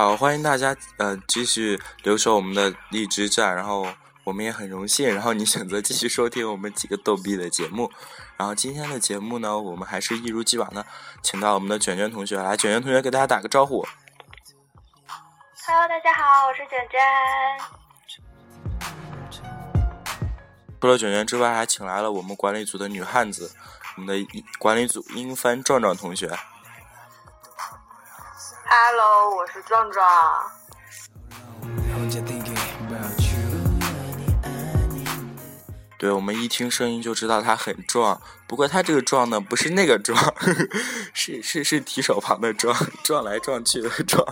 好，欢迎大家呃继续留守我们的荔枝站，然后我们也很荣幸，然后你选择继续收听我们几个逗逼的节目。然后今天的节目呢，我们还是一如既往的，请到我们的卷卷同学来，卷卷同学给大家打个招呼。Hello，大家好，我是卷卷。除了卷卷之外，还请来了我们管理组的女汉子，我们的管理组英帆壮壮同学。Hello，我是壮壮。对，我们一听声音就知道他很壮，不过他这个壮呢，不是那个壮，是是是提手旁的壮，撞来撞去的撞。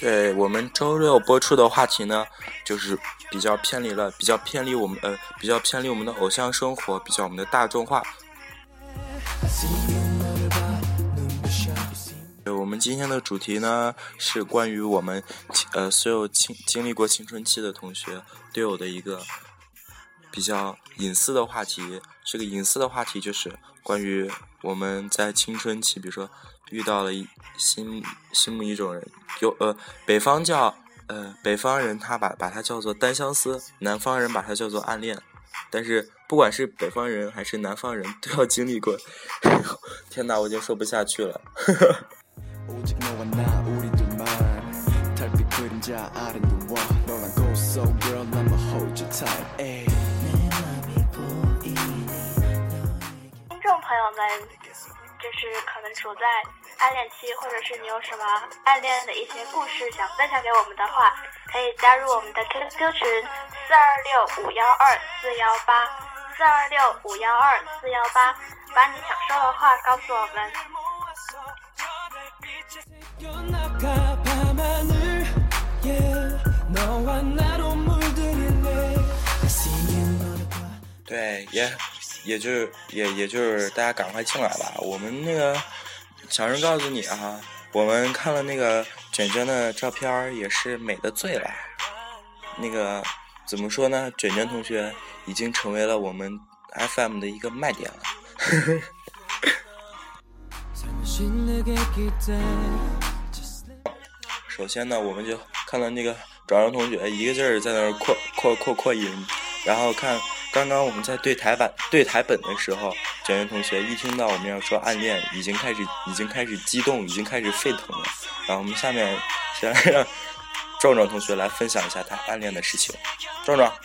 对我们周六播出的话题呢，就是比较偏离了，比较偏离我们呃，比较偏离我们的偶像生活，比较我们的大众化。对，我们今天的主题呢是关于我们呃所有青经历过青春期的同学都有的一个比较隐私的话题。这个隐私的话题就是关于我们在青春期，比如说遇到了一心心目一种人，有呃北方叫呃北方人他把把它叫做单相思，南方人把它叫做暗恋。但是不管是北方人还是南方人，都要经历过。天哪，我已经说不下去了。听众朋友们，就是可能处在暗恋期，或者是你有什么暗恋的一些故事想分享给我们的话，可以加入我们的 QQ 群四二六五幺二四幺八四二六五幺二四幺八，把你想说的话告诉我们。对，也也就是也也就是大家赶快进来吧。我们那个小声告诉你啊，我们看了那个卷卷的照片，也是美的醉了。那个怎么说呢？卷卷同学已经成为了我们 FM 的一个卖点了。首先呢，我们就看到那个转让同学一个劲儿在那儿扩扩扩扩音，然后看刚刚我们在对台版对台本的时候，卷卷同学一听到我们要说暗恋，已经开始已经开始激动，已经开始沸腾了。然后我们下面先让壮壮同学来分享一下他暗恋的事情。壮壮，啊，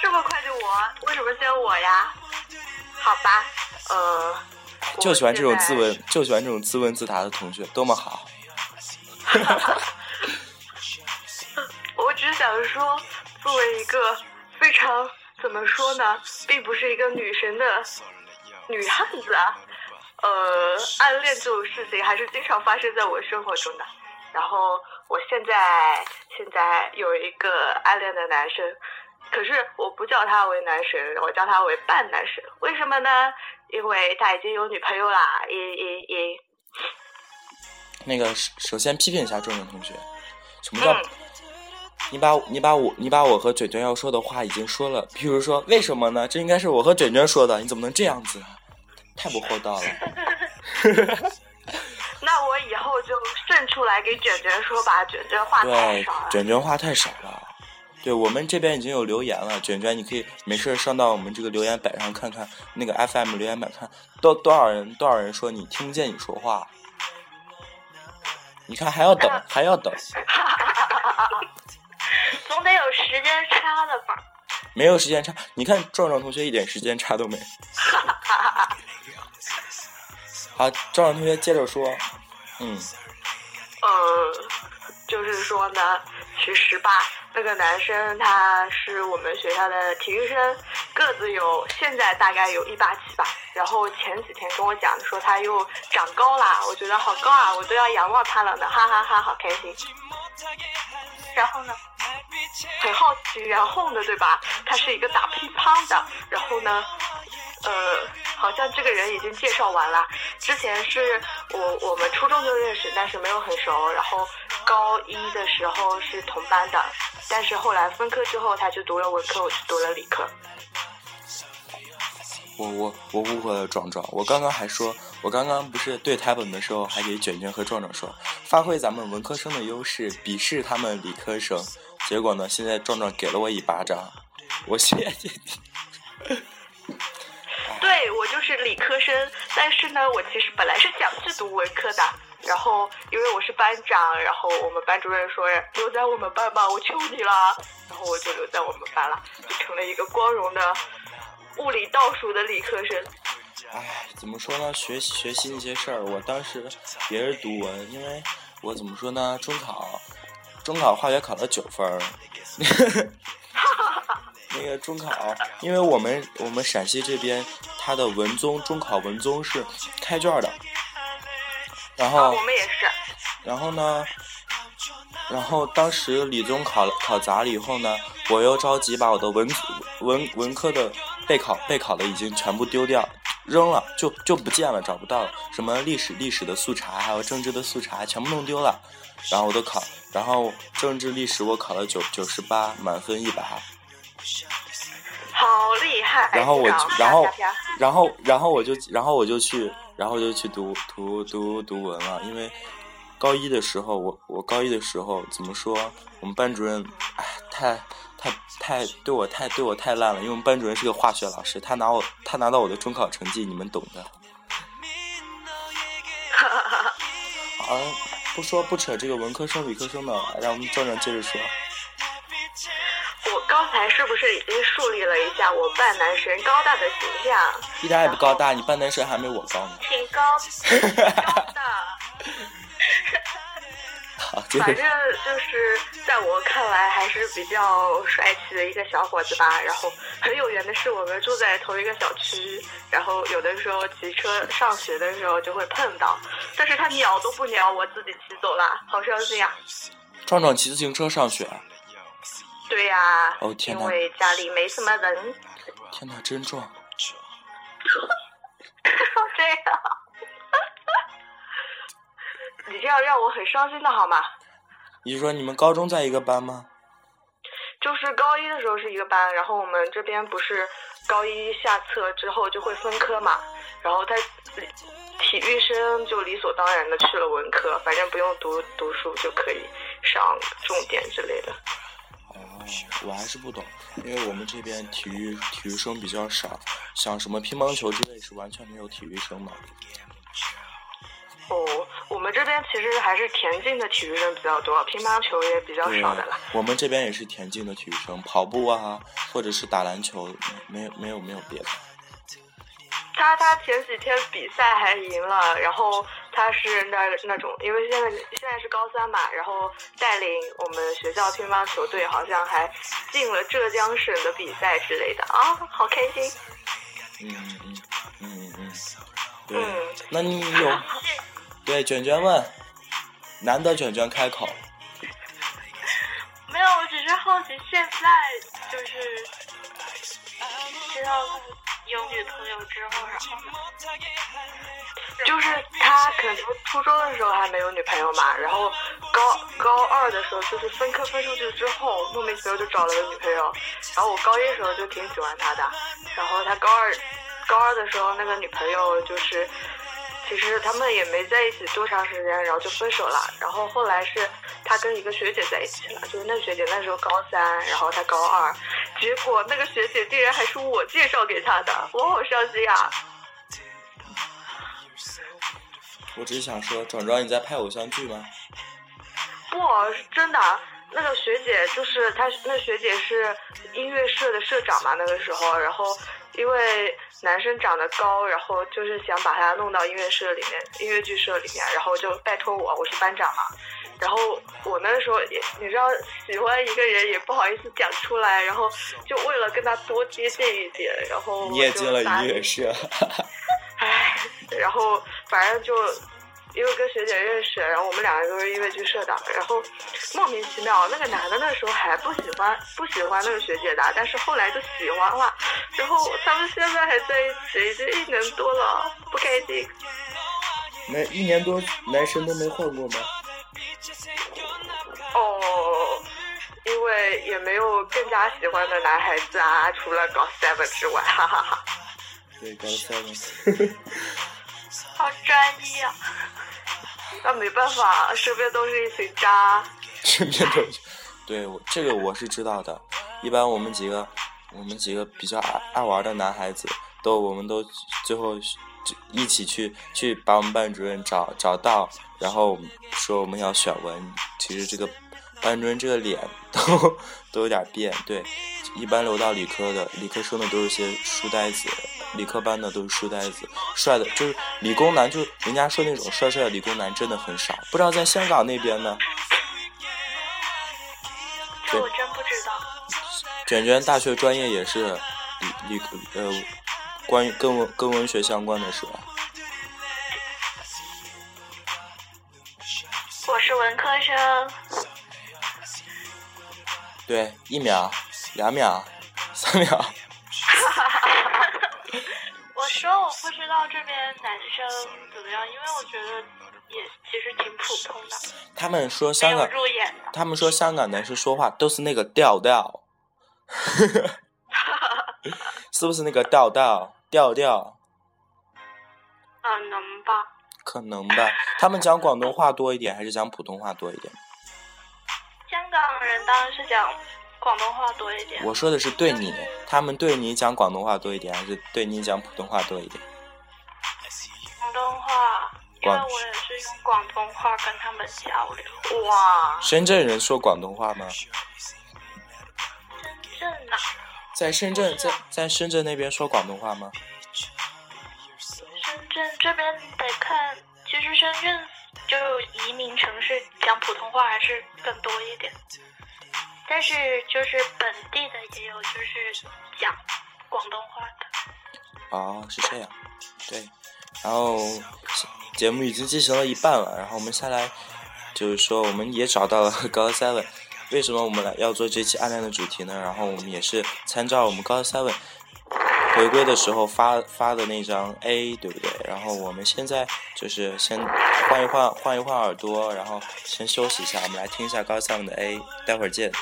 这么快就我？为什么先我呀？好吧，呃，就喜欢这种自问，就喜欢这种自问自答的同学，多么好。我只想说，作为一个非常怎么说呢，并不是一个女神的女汉子啊，呃，暗恋这种事情还是经常发生在我生活中的。然后我现在现在有一个暗恋的男生，可是我不叫他为男神，我叫他为半男神。为什么呢？因为他已经有女朋友啦，嘤嘤嘤。那个首首先批评一下壮壮同学，什么叫、嗯你把你把我你把我和卷卷要说的话已经说了，比如说为什么呢？这应该是我和卷卷说的，你怎么能这样子？太不厚道了。那我以后就顺出来给卷卷说吧，卷卷话太对少了，。卷卷话太少了。对我们这边已经有留言了，卷卷你可以没事上到我们这个留言板上看看，那个 FM 留言板看多多少人多少人说你听不见你说话。你看还要等还要等，总得有时间差的吧？没有时间差。你看壮壮同学一点时间差都没。好，壮壮同学接着说，嗯，呃，就是说呢，其实吧，那个男生他是我们学校的体育生，个子有现在大概有一八七吧。然后前几天跟我讲说他又长高啦，我觉得好高啊，我都要仰望他了呢，哈哈哈好开心。然后呢，很好奇，然后呢，对吧？他是一个打乒乓的，然后呢，呃，好像这个人已经介绍完了。之前是我我们初中就认识，但是没有很熟。然后高一的时候是同班的，但是后来分科之后，他去读了文科，我去读了理科。我我我误会了壮壮，我刚刚还说，我刚刚不是对台本的时候还给卷卷和壮壮说，发挥咱们文科生的优势，鄙视他们理科生。结果呢，现在壮壮给了我一巴掌，我谢谢你。对我就是理科生，但是呢，我其实本来是想去读文科的，然后因为我是班长，然后我们班主任说留在我们班吧，我求你了，然后我就留在我们班了，就成了一个光荣的物理倒数的理科生。唉，怎么说呢？学习学习那些事儿，我当时也是读文，因为我怎么说呢？中考，中考化学考了九分儿。那个中考，因为我们我们陕西这边，它的文综中考文综是开卷的，然后我们也是，然后呢，然后当时理综考考砸了以后呢，我又着急把我的文文文科的备考备考的已经全部丢掉扔了，就就不见了，找不到了。什么历史历史的速查，还有政治的速查，全部弄丢了。然后我都考，然后政治历史我考了九九十八，满分一百。好厉害！然后我，然后，然后，然后我就，然后我就去，然后就去读读读读文了。因为高一的时候，我我高一的时候怎么说？我们班主任，哎，太太太对我太对我太烂了。因为我们班主任是个化学老师，他拿我他拿到我的中考成绩，你们懂的。好，不说不扯这个文科生理科生的了，让我们壮壮接着说。我刚才是不是已经树立了一下我半男神高大的形象？一点也不高大，你半男神还没我高呢。挺高，高的。反正就是在我看来还是比较帅气的一个小伙子吧。然后很有缘的是，我们住在同一个小区，然后有的时候骑车上学的时候就会碰到，但是他鸟都不鸟我，自己骑走了，好伤心啊！壮壮骑自行车上学。对呀，哦天因为家里没什么人。天哪，真壮！这样，你这样让我很伤心的好吗？你说你们高中在一个班吗？就是高一的时候是一个班，然后我们这边不是高一下册之后就会分科嘛，然后他体育生就理所当然的去了文科，反正不用读读书就可以上重点之类的。哦我还是不懂，因为我们这边体育体育生比较少，像什么乒乓球之类是完全没有体育生的。哦，我们这边其实还是田径的体育生比较多，乒乓球也比较少的了。我们这边也是田径的体育生，跑步啊，或者是打篮球，没有没有没有别的。他他前几天比赛还赢了，然后他是那那种，因为现在现在是高三嘛，然后带领我们学校乒乓球队好像还进了浙江省的比赛之类的啊，好开心。嗯嗯嗯嗯对，那你有 对卷卷问，难得卷卷开口。没有，我只是好奇，现在就是知道。有女朋友之后，然后？就是他可能初中的时候还没有女朋友嘛，然后高高二的时候就是分科分出去之后，莫名其妙就找了个女朋友。然后我高一的时候就挺喜欢他的，然后他高二高二的时候那个女朋友就是，其实他们也没在一起多长时间，然后就分手了。然后后来是他跟一个学姐在一起了，就是那个学姐那时候高三，然后他高二。结果那个学姐竟然还是我介绍给他的，我好伤心啊！我只是想说，壮壮你在拍偶像剧吗？不，是真的。那个学姐就是她，那学姐是音乐社的社长嘛，那个时候，然后因为男生长得高，然后就是想把他弄到音乐社里面，音乐剧社里面，然后就拜托我，我是班长嘛。然后我那时候也，你知道，喜欢一个人也不好意思讲出来，然后就为了跟他多接近一点，然后你也进了音乐社，唉，然后反正就因为跟学姐认识，然后我们两个都是音乐剧社的，然后莫名其妙，那个男的那时候还不喜欢不喜欢那个学姐的，但是后来就喜欢了，然后他们现在还在一起，已经一年多了，不开心。那一年多男生都没换过吗？哦，因为也没有更加喜欢的男孩子啊，除了搞 seven 之外，哈哈哈。对，高三了。好专一啊！那没办法，身边都是一群渣。身边都是，对，我这个我是知道的。一般我们几个，我们几个比较爱爱玩的男孩子，都我们都最后就一起去去把我们班主任找找到，然后说我们要选文。其实这个班主任这个脸都 都有点变。对，一般留到理科的，理科生的都是些书呆子，理科班的都是书呆子，帅的就是理工男，就人家说那种帅帅的理工男真的很少。不知道在香港那边呢？这我真不知道。卷卷大学专业也是理理呃，关于跟文跟文学相关的是吧？我是文科生。对，一秒、两秒、三秒。说我不知道这边男生怎么样，因为我觉得也其实挺普通的，他们说香港，他们说香港男生说话都是那个调调，是不是那个调调调调？可，能吧？可能吧。他们讲广东话多一点，还是讲普通话多一点？香港人当然是讲广东话多一点。我说的是对你，他们对你讲广东话多一点，还是对你讲普通话多一点？广东话，因为广我也是用广东话跟他们交流。哇，深圳人说广东话吗？深圳呐、在深圳，在在深圳那边说广东话吗？深圳这边得看，其实深圳就移民城市讲普通话还是更多一点，但是就是本地的也有就是讲广东话的。哦，是这样，对。然后节目已经进行了一半了，然后我们下来就是说，我们也找到了高 seven。为什么我们来要做这期暗恋的主题呢？然后我们也是参照我们高 seven 回归的时候发发的那张 A，对不对？然后我们现在就是先换一换换一换耳朵，然后先休息一下，我们来听一下高唱的 A，待会儿见。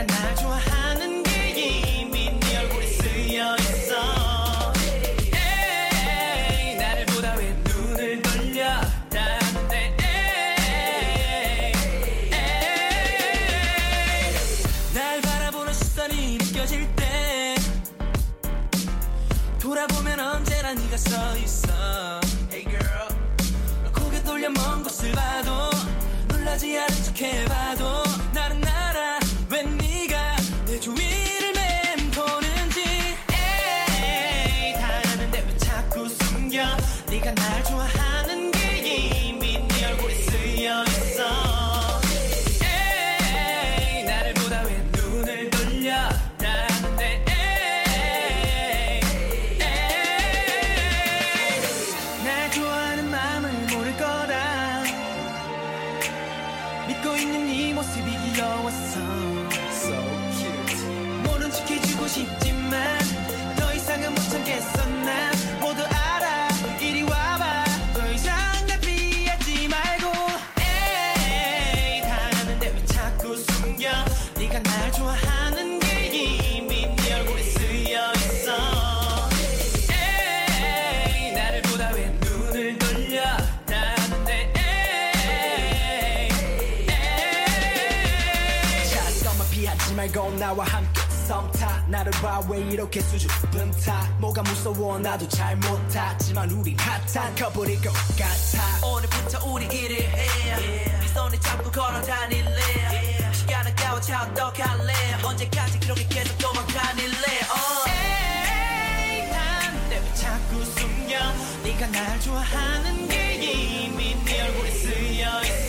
네가 날 좋아하는 게 이미 네 얼굴에 쓰여 있어 나를 보다 왜 눈을 돌려 에이 에이 날 바라보는 시선이 느껴질 때 돌아보면 언제나 네가 서 있어 Hey girl. 고개 돌려 먼 곳을 봐도 놀라지 않은 척 해봐도 나와 함께 썸타. 나를 봐. 왜 이렇게 수줍은 타? 뭐가 무서워? 나도 잘 못하지만 우린 핫한 커플일 것 같아. 오늘부터 우리 일을 해. 네 손에 잡고 걸어 다닐래. 시간 아까워 차 어떡할래? 언제까지 그렇게 계속 도망다닐래? 어. 에이 난데 왜 자꾸 숨겨? 네가 날 좋아하는 게 이미 네 얼굴에 쓰여 있어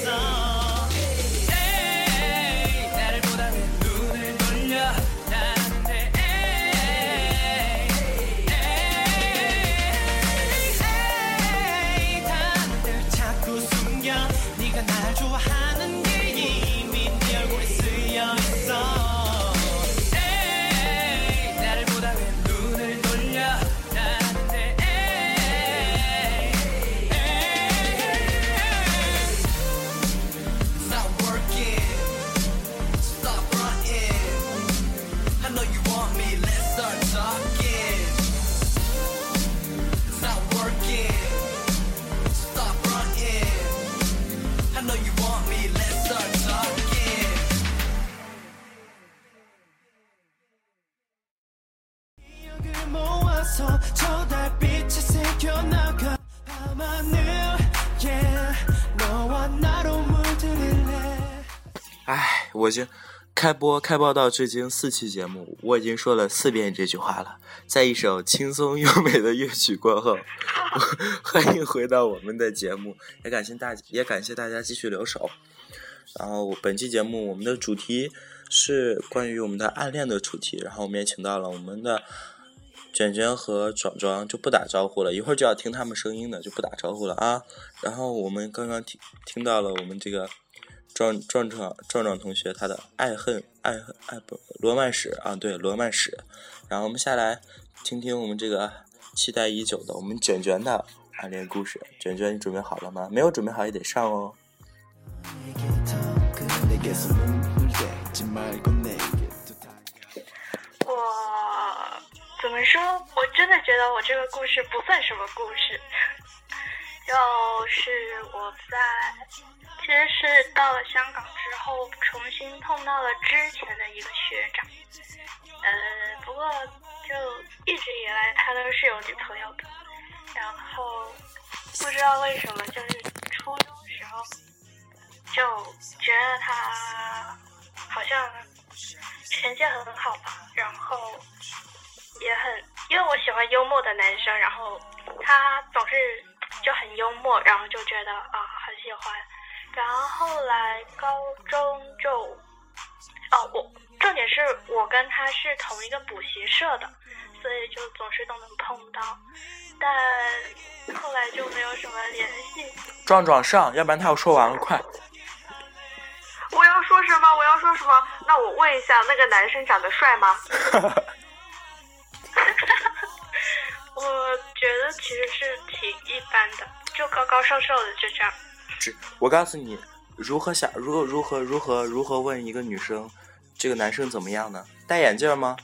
开播开播到至今四期节目，我已经说了四遍这句话了。在一首轻松优美的乐曲过后，欢迎回到我们的节目，也感谢大也感谢大家继续留守。然后本期节目我们的主题是关于我们的暗恋的主题，然后我们也请到了我们的卷卷和壮壮，就不打招呼了，一会儿就要听他们声音的，就不打招呼了啊。然后我们刚刚听听到了我们这个壮壮壮壮壮同学他的爱恨爱恨爱不罗曼史啊，对罗曼史。然后我们下来听听我们这个期待已久的我们卷卷的暗恋故事。卷卷，你准备好了吗？没有准备好也得上哦。我怎么说？我真的觉得我这个故事不算什么故事。要是我在其实是到了香港之后，重新碰到了之前的一个学长。呃，不过就一直以来他都是有女朋友的，然后不知道为什么，就是初中时候就觉得他好像成绩很好吧，然后也很，因为我喜欢幽默的男生，然后他总是就很幽默，然后就觉得啊很喜欢，然后后来高中就，哦我重点是我跟他是同一个补习社的，所以就总是都能碰到，但后来就没有什么联系。壮壮上，要不然他要说完了，快。我要说什么？我要说什么？那我问一下，那个男生长得帅吗？我觉得其实是挺一般的，就高高瘦瘦的就这样。只我告诉你，如何想如何如何如何如何问一个女生，这个男生怎么样呢？戴眼镜吗？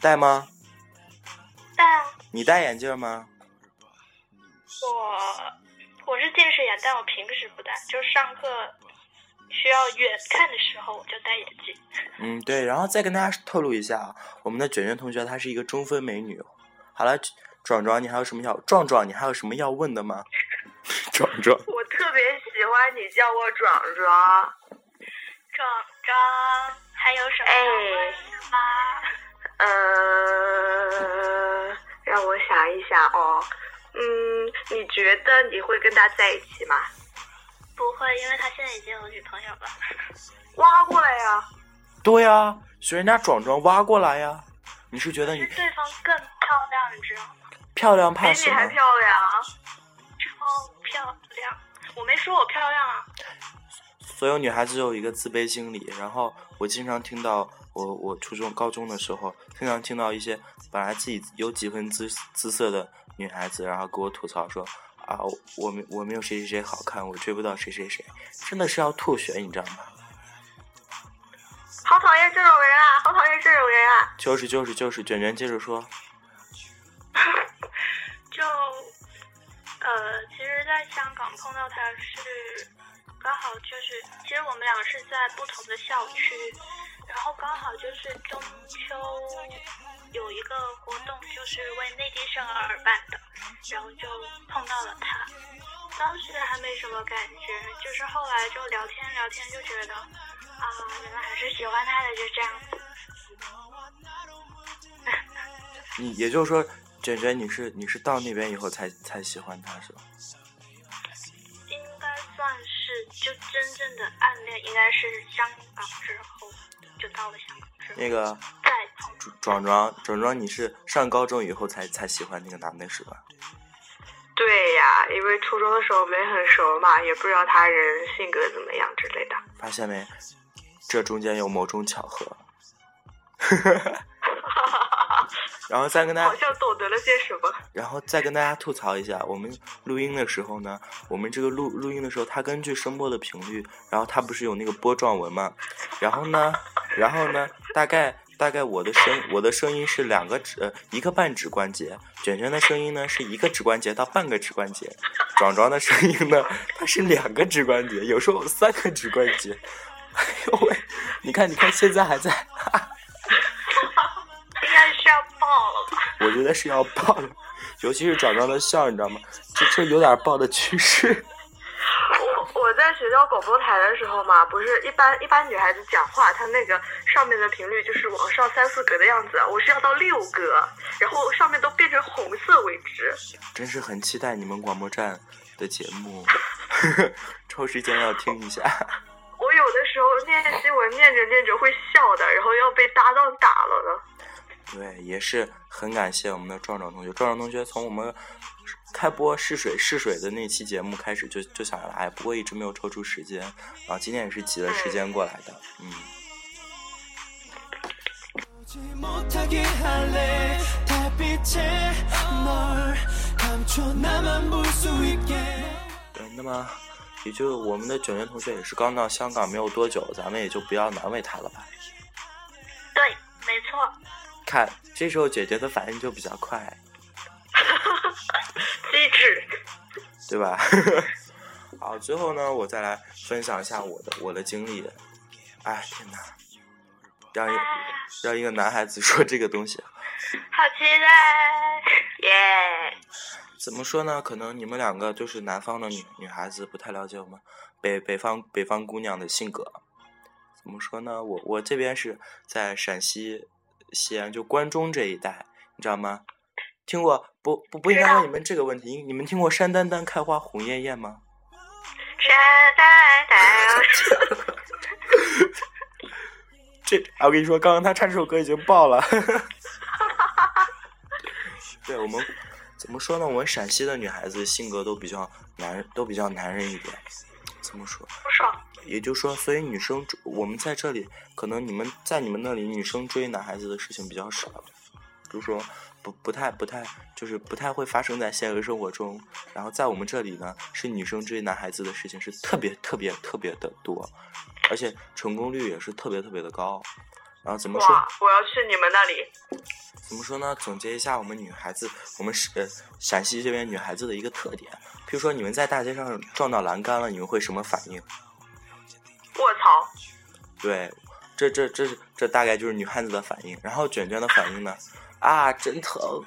戴吗？戴你戴眼镜吗？我我是近视眼，但我平时不戴，就是上课需要远看的时候我就戴眼镜。嗯，对，然后再跟大家透露一下啊，我们的卷卷同学她是一个中分美女。好了，壮壮，你还有什么要壮壮，你还有什么要问的吗？壮壮，我特别喜欢你叫我壮壮。壮壮，还有什么要问的吗？呃，让我想一想哦。嗯，你觉得你会跟他在一起吗？不会，因为他现在已经有女朋友了。挖过来呀！对呀、学人家壮壮挖过来呀。你是觉得你对方更漂亮，你知道吗？漂亮比怕什么？你还漂亮。超漂亮！我没说我漂亮啊。所有女孩子都有一个自卑心理，然后我经常听到我我初中高中的时候，经常听到一些本来自己有几分姿姿色的女孩子，然后给我吐槽说啊，我没我没有谁谁谁好看，我追不到谁谁谁，真的是要吐血，你知道吗？好讨厌这种人啊！好讨厌这种人啊！就是就是就是，卷卷接着说，香港碰到他是刚好就是，其实我们俩是在不同的校区，然后刚好就是中秋有一个活动，就是为内地生而办的，然后就碰到了他。当时还没什么感觉，就是后来就聊天聊天，就觉得啊，原来还是喜欢他的，就这样子。你也就是说，卷卷你是你是到那边以后才才喜欢他是吧？就真正的暗恋，应该是香港之后，就到了香港之后那个。壮壮壮壮，你是上高中以后才才喜欢那个男的是吧？对呀，因为初中的时候没很熟嘛，也不知道他人性格怎么样之类的。发现没？这中间有某种巧合。然后再跟大家好像懂得了些什么。然后再跟大家吐槽一下，我们录音的时候呢，我们这个录录音的时候，它根据声波的频率，然后它不是有那个波状纹嘛，然后呢，然后呢，大概大概我的声我的声音是两个指呃一个半指关节，卷卷的声音呢是一个指关节到半个指关节，壮壮的声音呢它是两个指关节，有时候三个指关节，哎呦喂，你看你看现在还在，应该是要爆了吧？我觉得是要爆的，尤其是壮壮的笑，你知道吗？这这有点爆的趋势。我我在学校广播台的时候嘛，不是一般一般女孩子讲话，她那个上面的频率就是往上三四格的样子，我是要到六格，然后上面都变成红色为止。真是很期待你们广播站的节目，抽时间要听一下。我有的时候念新闻念着念着会笑的，然后要被搭档打了呢。对，也是很感谢我们的壮壮同学。壮壮同学从我们开播试水试水的那期节目开始就就想来，不过一直没有抽出时间，然后今天也是挤了时间过来的，嗯。对，那么也就我们的九年同学也是刚到香港没有多久，咱们也就不要难为他了吧。对，没错。看，这时候姐姐的反应就比较快，机智，对吧？好，最后呢，我再来分享一下我的我的经历。哎，天哪，让一让一个男孩子说这个东西，好期待！耶！怎么说呢？可能你们两个就是南方的女女孩子，不太了解我们北北方北方姑娘的性格。怎么说呢？我我这边是在陕西西安，就关中这一带，你知道吗？听过不不不应该问你们这个问题，你们听过山丹丹开花红艳艳吗？山丹丹，这，啊我跟你说，刚刚他唱这首歌已经爆了。对我们怎么说呢？我们陕西的女孩子性格都比较男，都比较男人一点。怎么说？不爽。也就是说，所以女生我们在这里，可能你们在你们那里，女生追男孩子的事情比较少，就是说不不太不太，就是不太会发生在现实生活中。然后在我们这里呢，是女生追男孩子的事情是特别特别特别的多，而且成功率也是特别特别的高。然后怎么说？我要去你们那里。怎么说呢？总结一下我们女孩子，我们是呃陕西这边女孩子的一个特点。比如说你们在大街上撞到栏杆了，你们会什么反应？卧槽！对，这这这是这大概就是女汉子的反应。然后卷卷的反应呢？啊，真疼，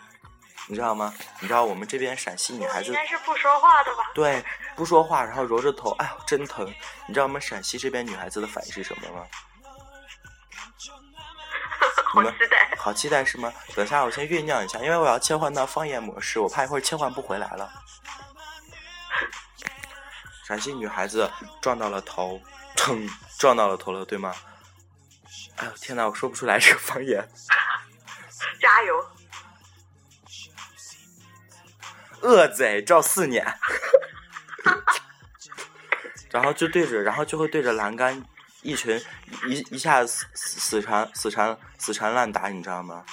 你知道吗？你知道我们这边陕西女孩子应该是不说话的吧？对不说话，然后揉着头，哎呦真疼。你知道我们陕西这边女孩子的反应是什么吗？好期待。好期待是吗？等下我先酝酿一下，因为我要切换到方言模式，我怕一会儿切换不回来了。陕西女孩子撞到了头，疼，撞到了头了，对吗？哎呦天哪，我说不出来这个方言。加油！恶贼照四年，然后就对着，然后就会对着栏杆一群一一下死死死缠死缠死缠烂打，你知道吗？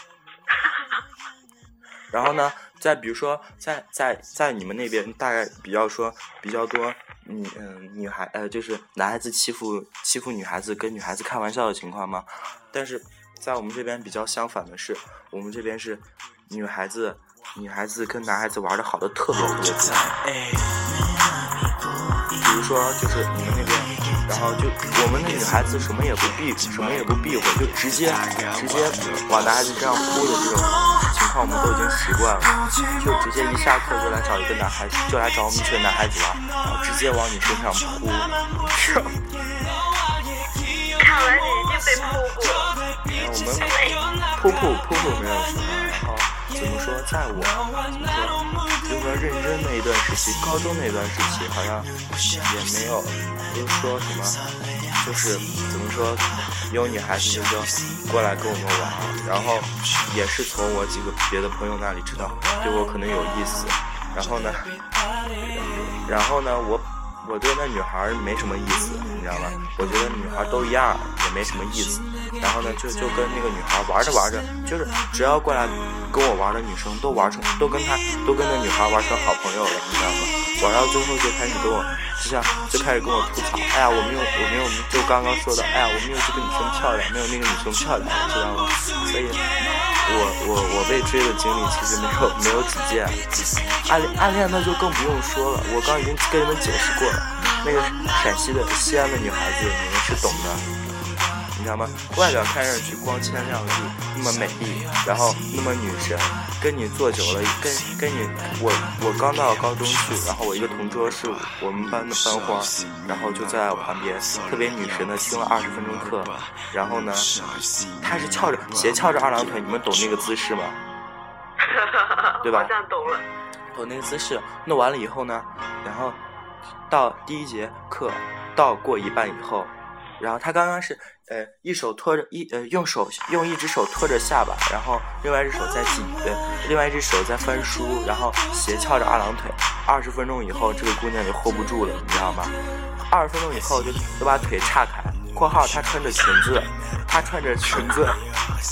然后呢，再比如说，在在在你们那边大概比较说比较多女嗯女孩呃就是男孩子欺负欺负女孩子跟女孩子开玩笑的情况吗？但是在我们这边比较相反的是，我们这边是女孩子女孩子跟男孩子玩的好的特别特别多。比如说就是你们那边，然后就我们的女孩子什么也不避什么也不避讳，就直接直接往男孩子身上扑的这种情况，我们都已经习惯了，就直接一下课就来找一个男孩子，就来找我们这群男孩子玩，然后直接往你身上扑。看来你已经被扑过。然后我们扑扑扑扑没有什么，然后怎么说，在我怎么说，就是说认真那一段时期，高中那段时期好像也没有，不是说什么，就是怎么说，有女孩子就说过来跟我们玩，然后也是从我几个别的朋友那里知道对我可能有意思，然后呢，然后呢，我我对那女孩没什么意思，你知道吗？我觉得女孩都一样，也没什么意思。然后呢，就就跟那个女孩玩着玩着，就是只要过来跟我玩的女生都玩成，都跟她都跟那女孩玩成好朋友了，你知道吗？玩到最后就开始跟我，就像就开始跟我吐槽，哎呀，我没有我没有就刚刚说的，哎呀，我没有这个女生漂亮，没有那个女生漂亮，知道吗？所以我我我被追的经历其实没有 没有几件，暗恋暗恋那就更不用说了，我刚已经跟你们解释过了，那个陕西的西安的女孩子你们是懂的。你知道吗？外表看上去光鲜亮丽，那么美丽，然后那么女神，跟你坐久了，跟跟你我我刚到高中去，然后我一个同桌是我们班的班花，然后就在我旁边，特别女神的听了二十分钟课，然后呢，她是翘着斜翘着二郎腿，你们懂那个姿势吗？对吧好像懂了。懂那个姿势弄完了以后呢，然后到第一节课到过一半以后，然后他刚刚是呃一手托着一呃用手用一只手托着下巴，然后另外一只手在紧呃另外一只手在翻书，然后斜翘着二郎腿。二十分钟以后，这个姑娘就 hold 不住了，你知道吗？二十分钟以后就就把腿岔开（括号她穿着裙子，她穿着裙子）（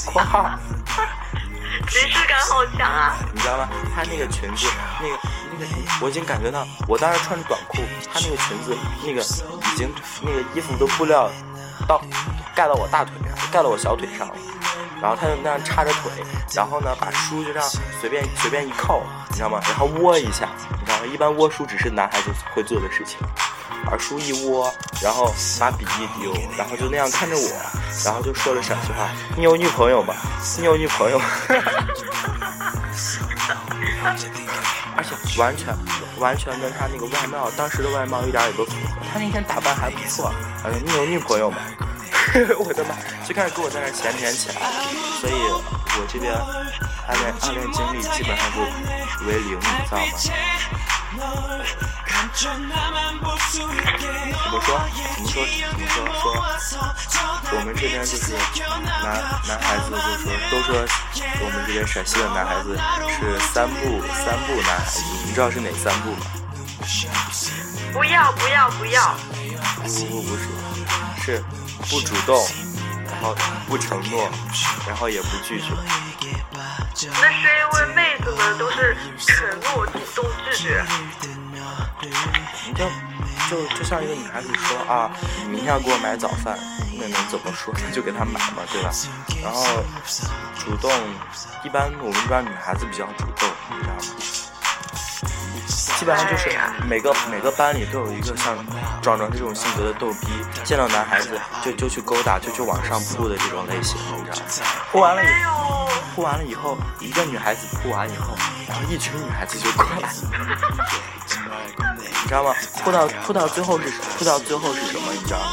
括号）。即视感好强啊！你知道吗？她那个裙子，那个那个，我已经感觉到，我当时穿着短裤，她那个裙子，那个已经那个衣服都布料到盖到我大腿上，盖到我小腿上了。然后她就那样叉着腿，然后呢，把书就这样随便随便一扣，你知道吗？然后窝一下，你知道吗？一般窝书只是男孩子会做的事情，把书一窝，然后把笔一丢，然后就那样看着我，然后就说了陕西话：“你有女朋友吗？你有女朋友吗？” 而且完全完全跟他那个外貌，当时的外貌一点也不符合。他那天打扮还不错，他说：“你有女朋友吗？” 我的妈！就开始跟我在那闲谝起来，所以我这边暗恋暗恋经历基本上就为零，你知道吗？怎么说？怎么说？怎么说？说我们这边就是男男孩子，就是说都说我们这边陕西的男孩子是三不三不男孩子，你知道是哪三不吗？不要不要不要！不不不是，是不主动，然后不承诺，然后也不拒绝。那是因为妹子们都是承诺、主动拒绝。你就就就像一个女孩子说啊，你明天要给我买早饭，那能怎么说？那就给她买嘛，对吧？然后主动，一般我们这边女孩子比较主动，你知道吗？基本上就是每个每个班里都有一个像壮壮这种性格的逗逼，见到男孩子就就去勾搭，就去往上扑的这种类型，你知道吗？扑完了以后，扑完了以后，一个女孩子扑完以后，然后一群女孩子就过来，你知道吗？哭到哭到最后是哭到最后是什么？你知道吗？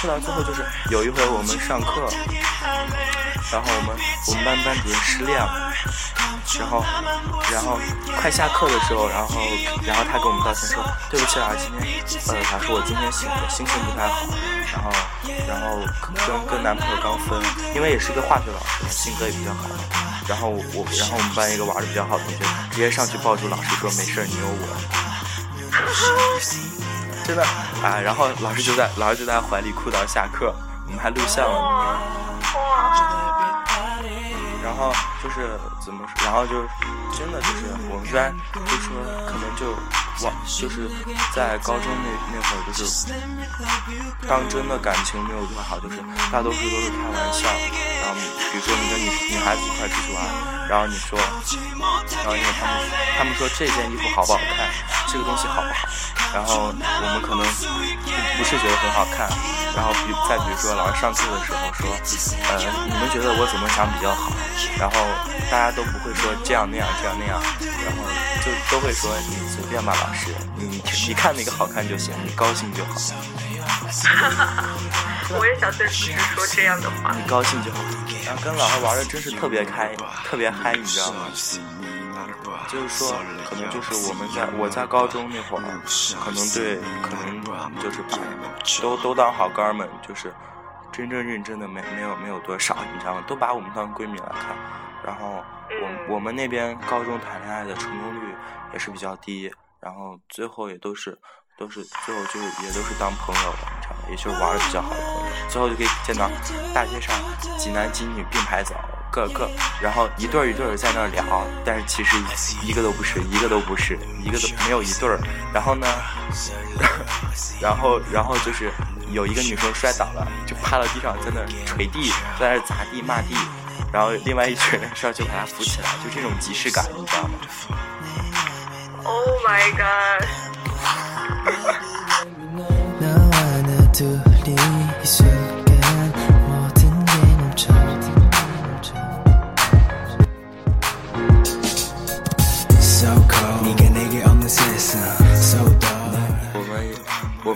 哭到最后就是有一回我们上课，然后我们我们班班主任失恋了，然后然后快下课的时候，然后然后他给我们道歉说对不起啊，今天呃他说我今天心心情不太好，然后然后跟跟男朋友刚分，因为也是个化学老师，性格也比较好。然后我然后我们班一个玩的比较好的同学直接上去抱住老师说没事，你有我。真的啊，然后老师就在老师就在怀里哭到下课，我们还录像了。哇哇！然后就是怎么？然后就真的就是我们这边就说可能就往就是在高中那那会儿就是当真的感情没有多好，就是大多数都是开玩笑。然后比如说你跟女女孩子一块出去玩，然后你说，然后因为他们他们说这件衣服好不好看，这个东西好不好，然后我们可能不不是觉得很好看。然后比再比如说老师上课的时候说，呃，你们觉得我怎么想比较好？然后大家都不会说这样那样这样那样，然后就都会说你随便吧，老师，你你看哪个好看就行，你高兴就好，我也想对老师说这样的话。你高兴就好。然后跟老师玩的真是特别开，特别嗨，你知道吗？就是说，可能就是我们在我在高中那会儿，可能对，可能就是把都都当好哥们，就是真正认真的没没有没有多少，你知道吗？都把我们当闺蜜来看。然后我我们那边高中谈恋爱的成功率也是比较低，然后最后也都是都是最后就也都是当朋友的，你知道吗？也就是玩的比较好的朋友，最后就可以见到大街上几男几女并排走。各个，然后一对儿一对儿在那儿聊，但是其实一个都不是，一个都不是，一个都没有一对儿。然后呢，然后然后就是有一个女生摔倒了，就趴到地上，在那儿捶地，在那儿砸地骂地，然后另外一群人上去把它扶起来就这种即视感你 oh my？Oh my god！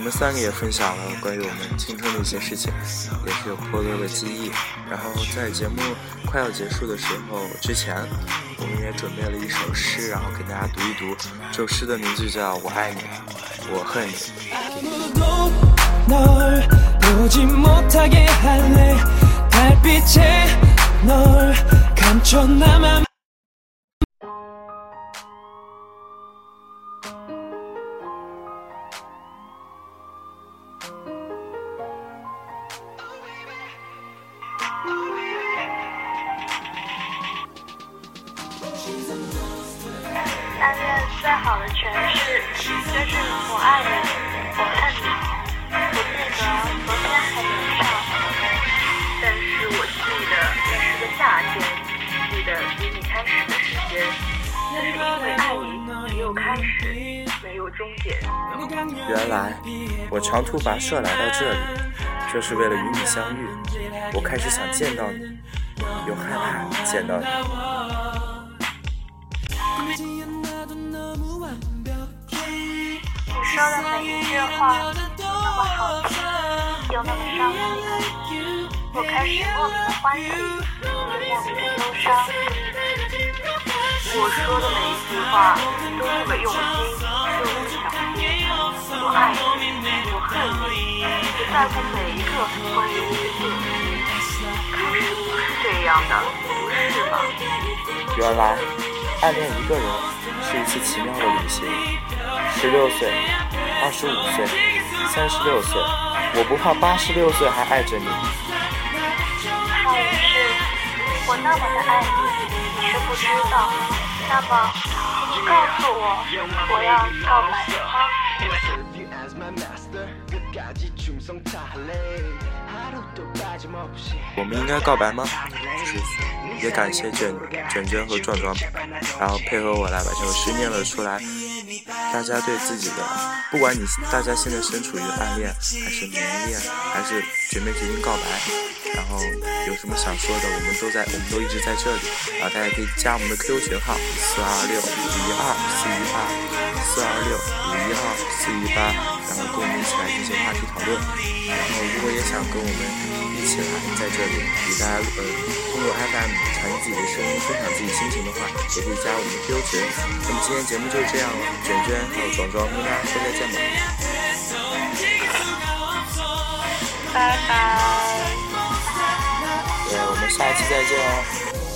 我们三个也分享了关于我们青春的一些事情，也是有颇多的记忆。然后在节目快要结束的时候之前，我们也准备了一首诗，然后给大家读一读。这首诗的名字叫《我爱你，我恨你》。见到你，又害怕见到你。你说的每一句话都那么好听，又那么伤人。我开始莫名的欢喜，又莫名的忧伤。我说的每一句话都那么用心，是我的小心。我爱你，我恨你，只在乎每一个关于你的字。不是这样的，不是吗？原来，暗恋一个人是一次奇妙的旅行。十六岁，二十五岁，三十六岁，我不怕八十六岁还爱着你。怕的是，我那么的爱你，你却不知道。那么，请你告诉我，我要告白吗？我们应该告白吗？就是也感谢卷卷卷和壮壮，然后配合我来把这首诗念了出来。大家对自己的，不管你大家现在身处于暗恋，还是明恋，还是准备决定告白，然后有什么想说的，我们都在，我们都一直在这里啊！大家可以加我们的 QQ 群号四二六五一二四一八四二六五一二四一八，然后跟我们一起来进行话题讨论。然后如果也想跟我们一起来在这里与大家呃通过 FM 传递自己的声音，分享自己心情的话，也可以加我们的 QQ 群。那么今天节目就是这样了，卷卷还有壮壮跟大家说再见吧。拜拜。对，我们下一期再见哦。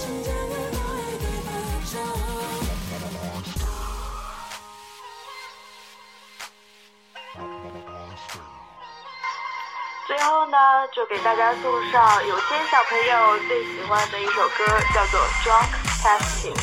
最后呢，就给大家送上有些小朋友最喜欢的一首歌，叫做《Drunk Testing》。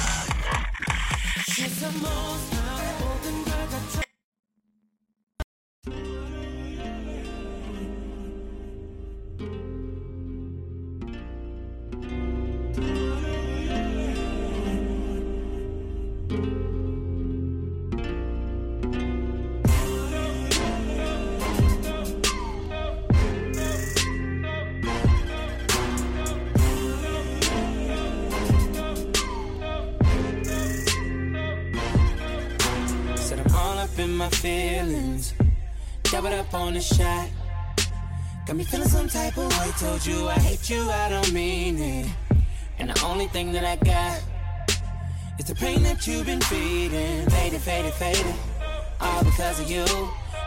Up on the shot. Got me feeling some type of way. Told you I hate you, I don't mean it. And the only thing that I got is the pain that you've been feeding. Faded, faded, faded. All because of you.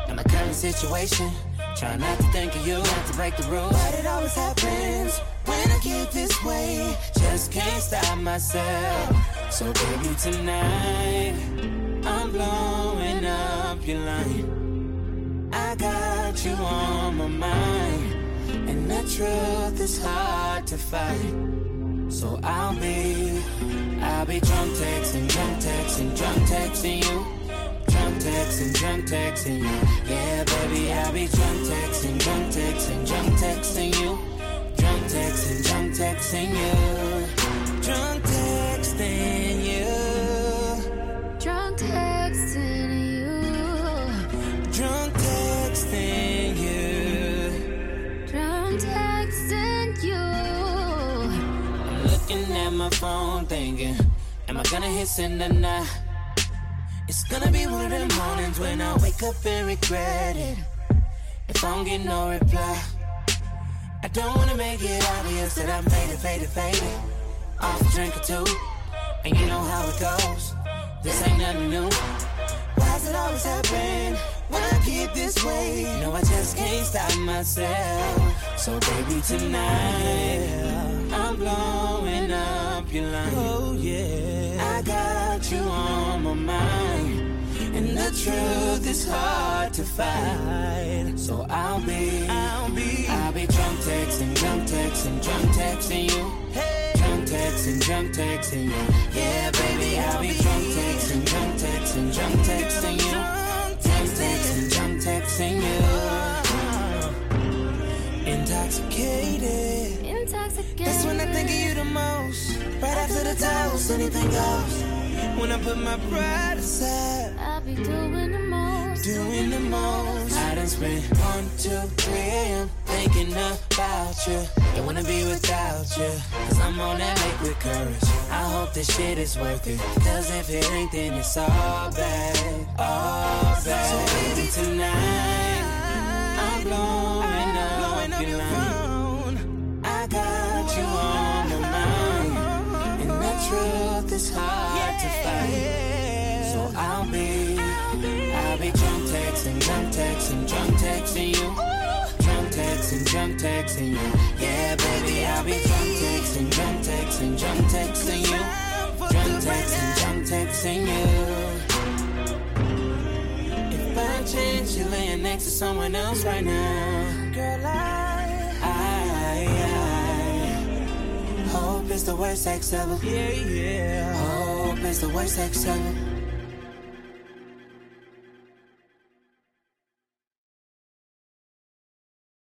Now my current situation. Try not to think of you, not to break the rules. But it always happens when I get this way. Just can't stop myself. So baby tonight. I'm blowing up your line. Got you on my mind, and the truth is hard to fight. So I'll be, I'll be drunk texting, drunk texting, drunk texting you. Drunk texting, drunk texting you. Yeah, baby, I'll be drunk texting, drunk texting, drunk texting you. Drunk texting, drunk texting you. Drunk texting you. Drunk texting phone thinking, am I gonna hit send tonight? It's gonna be one of them mornings when I wake up and regret it. if I don't get no reply. I don't wanna make it obvious that I'm faded, faded, faded. Off a drink or two, and you know how it goes. This ain't nothing new. Why does it always happen when I get this way? No, I just can't stop myself. So baby, tonight I'm blowing up your line. Oh yeah, I got you on my mind. And the truth is hard to find. So I'll be, I'll be, I'll be drunk texting, drunk texting, drunk texting you. Drunk texting, drunk texting you. Yeah, baby, I'll be drunk texting, drunk texting, drunk texting you. Drunk texting, drunk texting you. Uh-huh. Intoxicated. Intoxicated. That's when I think of you. Toast, anything goes. When I put my pride aside, I'll be doing the most. doing the most. I done spent one, two, three a.m. thinking about you. Don't wanna be without you. Cause I'm on that with courage. I hope this shit is worth it. Cause if it ain't, then it's all bad. All bad. So baby, tonight, I'm blowing is hard to find. So I'll be, I'll be drunk texting, drunk texting, drunk texting you. Drunk texting, drunk texting you. Yeah, baby, I'll be drunk texting, drunk texting, drunk texting you. Drunk texting, drunk texting you. If by chance you're laying next to someone else right now, girl, I, I, Hope it's the worst sex ever. Yeah, yeah. Hope it's the worst sex ever.